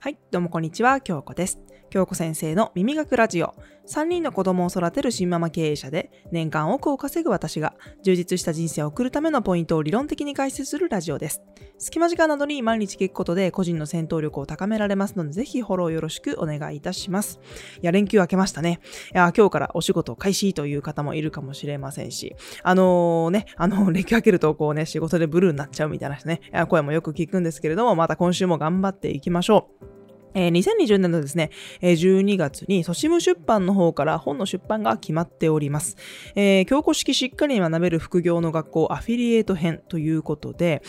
はい、どうもこんにちは、京子です。京子先生の耳学ラジオ。3人の子供を育てる新ママ経営者で、年間億を稼ぐ私が、充実した人生を送るためのポイントを理論的に解説するラジオです。隙間時間などに毎日聞くことで、個人の戦闘力を高められますので、ぜひフォローよろしくお願いいたします。いや、連休明けましたね。いや、今日からお仕事開始という方もいるかもしれませんし、あのー、ね、あの、連休明けるとこうね、仕事でブルーになっちゃうみたいなね、声もよく聞くんですけれども、また今週も頑張っていきましょう。えー、2020年のですね、えー、12月にソシム出版の方から本の出版が決まっております。えー、教科式しっかり学べる副業の学校アフィリエイト編ということで、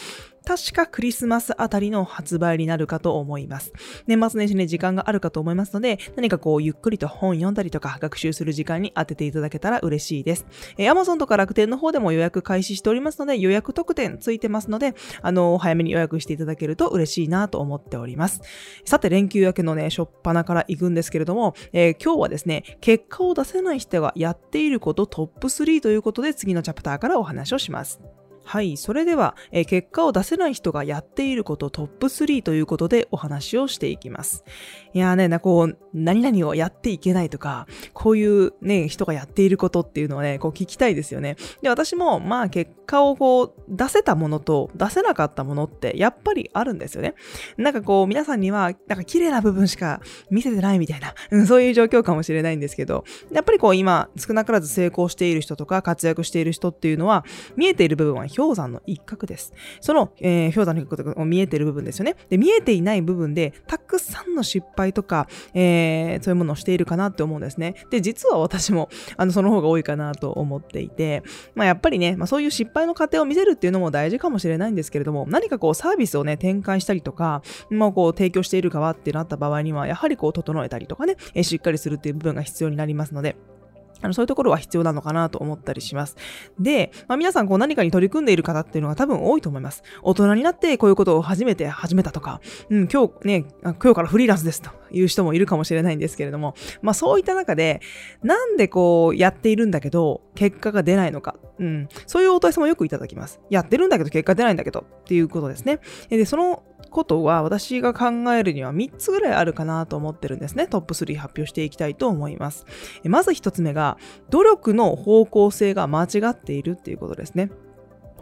確かクリスマスあたりの発売になるかと思います。年末年始に時間があるかと思いますので、何かこうゆっくりと本読んだりとか学習する時間に当てていただけたら嬉しいです。えー、Amazon とか楽天の方でも予約開始しておりますので、予約特典ついてますので、あのー、早めに予約していただけると嬉しいなと思っております。さて、連休明けのね、しょっぱなから行くんですけれども、えー、今日はですね、結果を出せない人がやっていることトップ3ということで、次のチャプターからお話をします。はい。それでは、え、結果を出せない人がやっていることトップ3ということでお話をしていきます。いやーね、な、こう、何々をやっていけないとか、こういうね、人がやっていることっていうのをね、こう聞きたいですよね。で、私も、まあ結果をこう、出せたものと出せなかったものってやっぱりあるんですよね。なんかこう、皆さんには、なんか綺麗な部分しか見せてないみたいな、うん、そういう状況かもしれないんですけど、やっぱりこう今、少なからず成功している人とか活躍している人っていうのは、見えている部分は氷山の一角です。その、えー、氷山の一角が見えてる部分ですよね。で、見えていない部分で、たくさんの失敗とか、えー、そういうものをしているかなって思うんですね。で、実は私も、あの、その方が多いかなと思っていて、まあ、やっぱりね、まあ、そういう失敗の過程を見せるっていうのも大事かもしれないんですけれども、何かこう、サービスをね、展開したりとか、まあ、こう、提供している側ってなった場合には、やはりこう、整えたりとかね、えー、しっかりするっていう部分が必要になりますので、あのそういうところは必要なのかなと思ったりします。で、まあ、皆さんこう何かに取り組んでいる方っていうのが多分多いと思います。大人になってこういうことを初めて始めたとか、うん、今日ね、今日からフリーランスですという人もいるかもしれないんですけれども、まあそういった中で、なんでこうやっているんだけど、結果が出ないのか、うん、そういうお問い合わせもよくいただきます。やってるんだけど結果出ないんだけどっていうことですね。で、そのことは私が考えるには3つぐらいあるかなと思ってるんですね。トップ3発表していきたいと思います。まず1つ目が、努力の方向性が間違っているっていうことですね。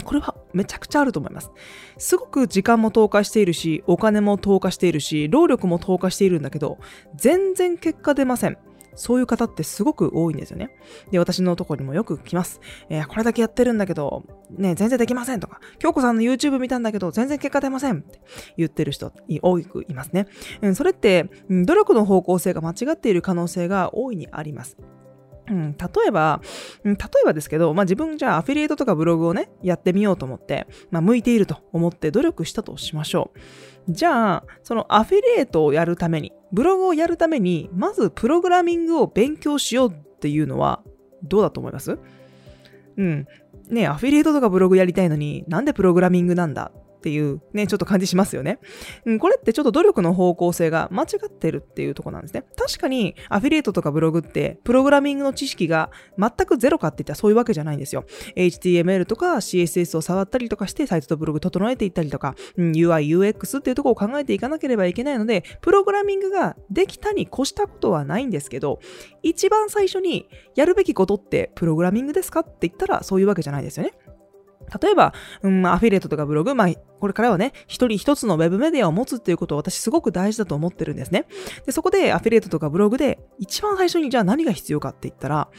これはめちゃくちゃあると思います。すごく時間も投下しているし、お金も投下しているし、労力も投下しているんだけど、全然結果出ません。そういう方ってすごく多いんですよね。で、私のとこにもよく来ます。えー、これだけやってるんだけど、ね、全然できませんとか、京子さんの YouTube 見たんだけど、全然結果出ませんって言ってる人、多くいますね。うん、それって、努力の方向性が間違っている可能性が大いにあります。うん、例えば、例えばですけど、まあ、自分じゃあアフィリエイトとかブログをね、やってみようと思って、まあ、向いていると思って努力したとしましょう。じゃあ、そのアフィリエイトをやるために、ブログをやるために、まずプログラミングを勉強しようっていうのは、どうだと思います？うん。ねアフィリエイトとかブログやりたいのに、なんでプログラミングなんだ？っていうね、ちょっと感じしますよね。うん、これってちょっと努力の方向性が間違ってるっていうとこなんですね。確かにアフィリエイトとかブログってプログラミングの知識が全くゼロかって言ったらそういうわけじゃないんですよ。HTML とか CSS を触ったりとかしてサイトとブログ整えていったりとか、うん、UI、UX っていうとこを考えていかなければいけないので、プログラミングができたに越したことはないんですけど、一番最初にやるべきことってプログラミングですかって言ったらそういうわけじゃないですよね。例えば、うん、アフィリエイトとかブログ、まあ、これからはね、一人一つのウェブメディアを持つっていうことを私すごく大事だと思ってるんですね。で、そこでアフィリエイトとかブログで一番最初にじゃあ何が必要かって言ったら、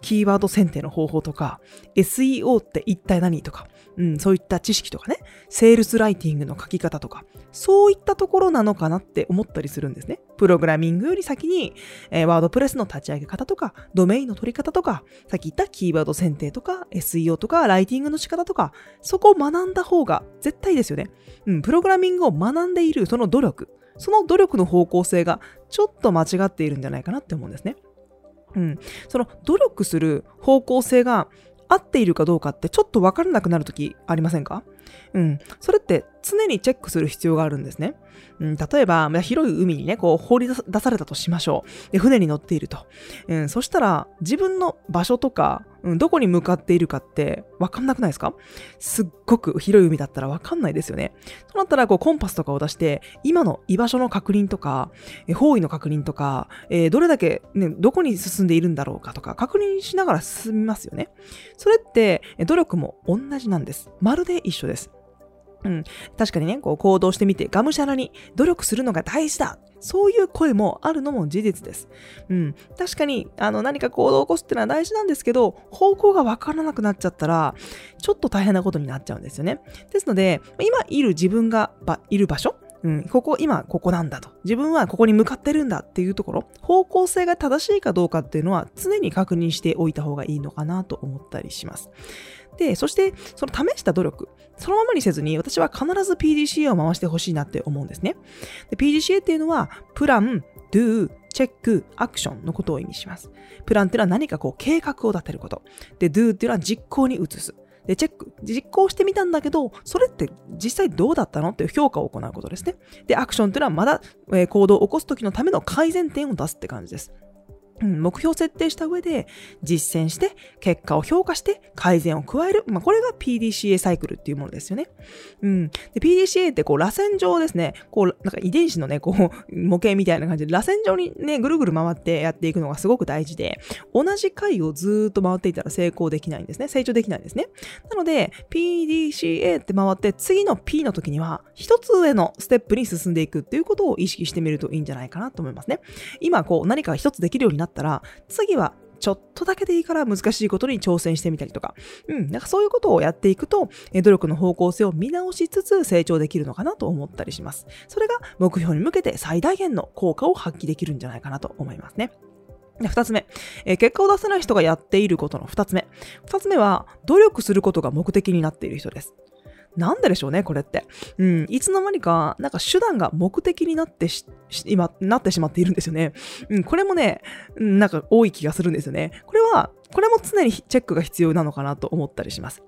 キーワード選定の方法とか、SEO って一体何とか、うん、そういった知識とかね、セールスライティングの書き方とか、そういったところなのかなって思ったりするんですね。プログラミングより先に、えー、ワードプレスの立ち上げ方とか、ドメインの取り方とか、さっき言ったキーワード選定とか、SEO とか、ライティングの仕方とか、そこを学んだ方が絶対ですよね。うん、プログラミングを学んでいるその努力、その努力の方向性がちょっと間違っているんじゃないかなって思うんですね。うん、その努力する方向性が合っているかどうかってちょっとわからなくなるときありませんか？うん。それって常にチェックする必要があるんですね。うん、例えば、広い海にね、こう放り出されたとしましょう。で、船に乗っていると。うん、そしたら、自分の場所とか、うん、どこに向かっているかってわかんなくないですか？すっごく広い海だったらわかんないですよね。そうなったら、こう、コンパスとかを出して、今の居場所の確認とか、え方位の確認とか、えー、どれだけ、ね、どこに進んでいるんだろうかとか、確認しながら進みますよね。それって、努力も同じなんです。まるで一緒です。うん、確かにね、こう行動してみて、がむしゃらに努力するのが大事だそういう声もあるのも事実です。うん。確かに、あの、何か行動を起こすっていうのは大事なんですけど、方向がわからなくなっちゃったら、ちょっと大変なことになっちゃうんですよね。ですので、今いる自分がいる場所、うん、ここ、今ここなんだと。自分はここに向かってるんだっていうところ、方向性が正しいかどうかっていうのは常に確認しておいた方がいいのかなと思ったりします。で、そして、その試した努力、そのままにせずに、私は必ず PDCA を回してほしいなって思うんですね。PDCA っていうのは、プラン、do、チェック、アクションのことを意味します。プランっていうのは何かこう計画を立てること。で、do っていうのは実行に移す。で、チェック、実行してみたんだけど、それって実際どうだったのっていう評価を行うことですね。で、アクションというのはまだ、えー、行動を起こすときのための改善点を出すって感じです。うん、目標設定した上で実践して結果を評価して改善を加える。まあ、これが PDCA サイクルっていうものですよね。うん。で、PDCA ってこう螺旋状ですね。こう、なんか遺伝子のね、こう、模型みたいな感じで螺旋状にね、ぐるぐる回ってやっていくのがすごく大事で、同じ回をずっと回っていたら成功できないんですね。成長できないんですね。なので、PDCA って回って次の P の時には一つ上のステップに進んでいくっていうことを意識してみるといいんじゃないかなと思いますね。今こう何か一つできるようになったら、次はちょっとだけでいいから難しいことに挑戦してみたりとか、うん、なんかそういうことをやっていくと、努力の方向性を見直しつつ成長できるのかなと思ったりします。それが目標に向けて最大限の効果を発揮できるんじゃないかなと思いますね。で、二つ目、えー、結果を出せない人がやっていることの二つ目。二つ目は、努力することが目的になっている人です。なんででしょうね、これって。うん、いつの間にか、なんか手段が目的になってし、今、なってしまっているんですよね。うん、これもね、なんか多い気がするんですよね。これは、これも常にチェックが必要なのかなと思ったりします。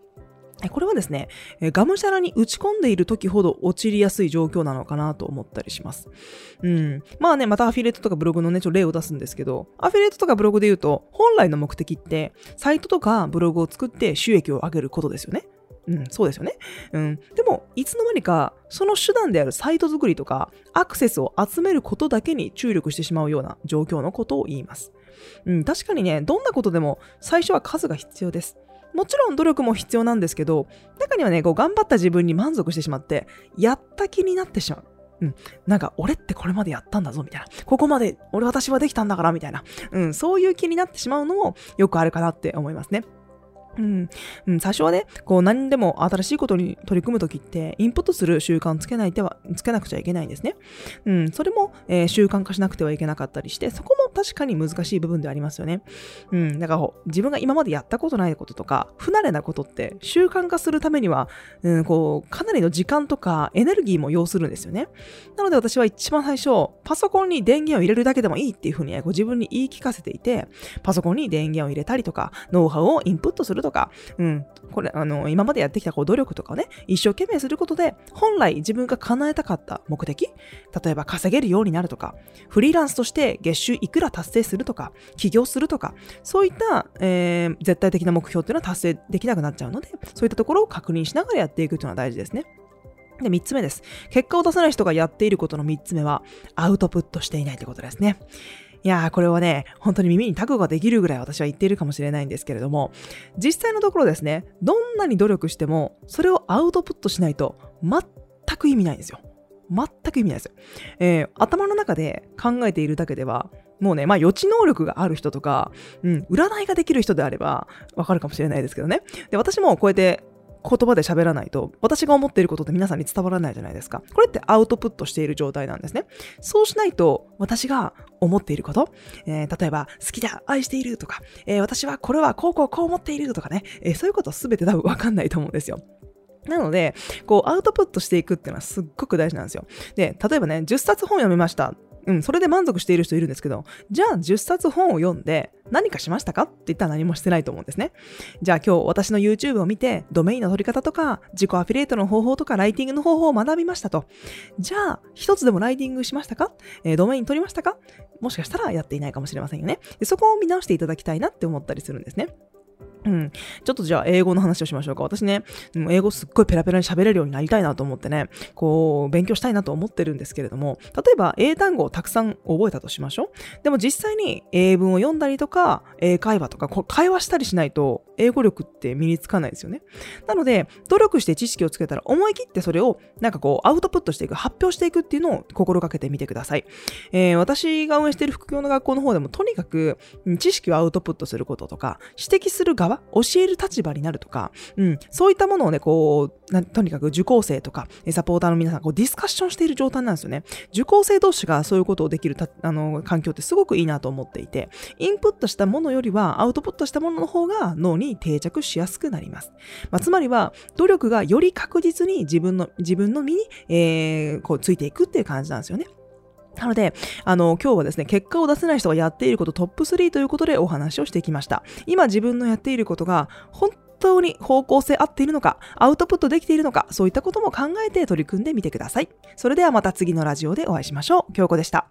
これはですね、がむしゃらに打ち込んでいる時ほど陥りやすい状況なのかなと思ったりします。うん。まあね、またアフィリエイトとかブログのね、ちょっと例を出すんですけど、アフィリエイトとかブログで言うと、本来の目的って、サイトとかブログを作って収益を上げることですよね。うん、そうですよね。うん。でも、いつの間にか、その手段であるサイト作りとか、アクセスを集めることだけに注力してしまうような状況のことを言います。うん、確かにね、どんなことでも最初は数が必要です。もちろん努力も必要なんですけど、中にはね、こう頑張った自分に満足してしまって、やった気になってしまう。うん。なんか、俺ってこれまでやったんだぞ、みたいな。ここまで、俺私はできたんだから、みたいな。うん。そういう気になってしまうのもよくあるかなって思いますね。うん、うん、最初はね、こう何でも新しいことに取り組むときって、インプットする習慣つけないては、つけなくちゃいけないんですね。うん、それも、えー、習慣化しなくてはいけなかったりして、そこも確かに難しい部分ではありますよね。うん、だから自分が今までやったことないこととか、不慣れなことって習慣化するためには、うん、こう、かなりの時間とかエネルギーも要するんですよね。なので私は一番最初、パソコンに電源を入れるだけでもいいっていうふうに、ね、こう自分に言い聞かせていて、パソコンに電源を入れたりとか、ノウハウをインプットするととか、うん、これ、あの、今までやってきたこう努力とかをね、一生懸命することで、本来自分が叶えたかった目的、例えば稼げるようになるとか、フリーランスとして月収いくら達成するとか、起業するとか、そういった、えー、絶対的な目標っていうのは達成できなくなっちゃうので、そういったところを確認しながらやっていくというのは大事ですね。で、三つ目です。結果を出さない人がやっていることの三つ目は、アウトプットしていないということですね。いやー、これはね、本当に耳にタグができるぐらい私は言っているかもしれないんですけれども、実際のところですね、どんなに努力しても、それをアウトプットしないと、全く意味ないんですよ。全く意味ないですよ。えー、頭の中で考えているだけでは、もうね、まあ予知能力がある人とか、うん、占いができる人であればわかるかもしれないですけどね。で、私もこうやって言葉で喋らないと、私が思っていることって皆さんに伝わらないじゃないですか。これってアウトプットしている状態なんですね。そうしないと、私が思っていること、えー、例えば、好きだ、愛しているとか、えー、私はこれはこうこうこう思っているとかね、えー、そういうことすべて多分わかんないと思うんですよ。なので、こう、アウトプットしていくっていうのはすっごく大事なんですよ。で、例えばね、10冊本読みました。うん、それで満足している人いるんですけど、じゃあ10冊本を読んで何かしましたか？って言ったら何もしてないと思うんですね。じゃあ今日私の YouTube を見て、ドメインの取り方とか、自己アフィリエイトの方法とか、ライティングの方法を学びましたと。じゃあ、一つでもライティングしましたか、えー、ドメイン取りましたか？もしかしたらやっていないかもしれませんよねで。そこを見直していただきたいなって思ったりするんですね。うん。ちょっとじゃあ英語の話をしましょうか。私ね、英語すっごいペラペラに喋れるようになりたいなと思ってね、こう、勉強したいなと思ってるんですけれども、例えば英単語をたくさん覚えたとしましょう。でも実際に英文を読んだりとか、英会話とか、会話したりしないと、英語力って身につかないですよね。なので、努力して知識をつけたら思い切ってそれをなんかこうアウトプットしていく、発表していくっていうのを心がけてみてください。えー、私が運営している副業の学校の方でもとにかく知識をアウトプットすることとか、指摘する側、教える立場になるとか、うん、そういったものをね、こう、とにかく受講生とか、サポーターの皆さん、こうディスカッションしている状態なんですよね。受講生同士がそういうことをできるあの環境ってすごくいいなと思っていて、インプットしたものよりはアウトプットしたものの方が脳に定着しやすくなります。まあ、つまりは、努力がより確実に自分の、自分の身に、えー、こうついていくっていう感じなんですよね。なので、あの、今日はですね、結果を出せない人がやっていることトップ3ということでお話をしてきました。今自分のやっていることが本当に方向性合っているのか、アウトプットできているのか、そういったことも考えて取り組んでみてください。それではまた次のラジオでお会いしましょう。京子でした。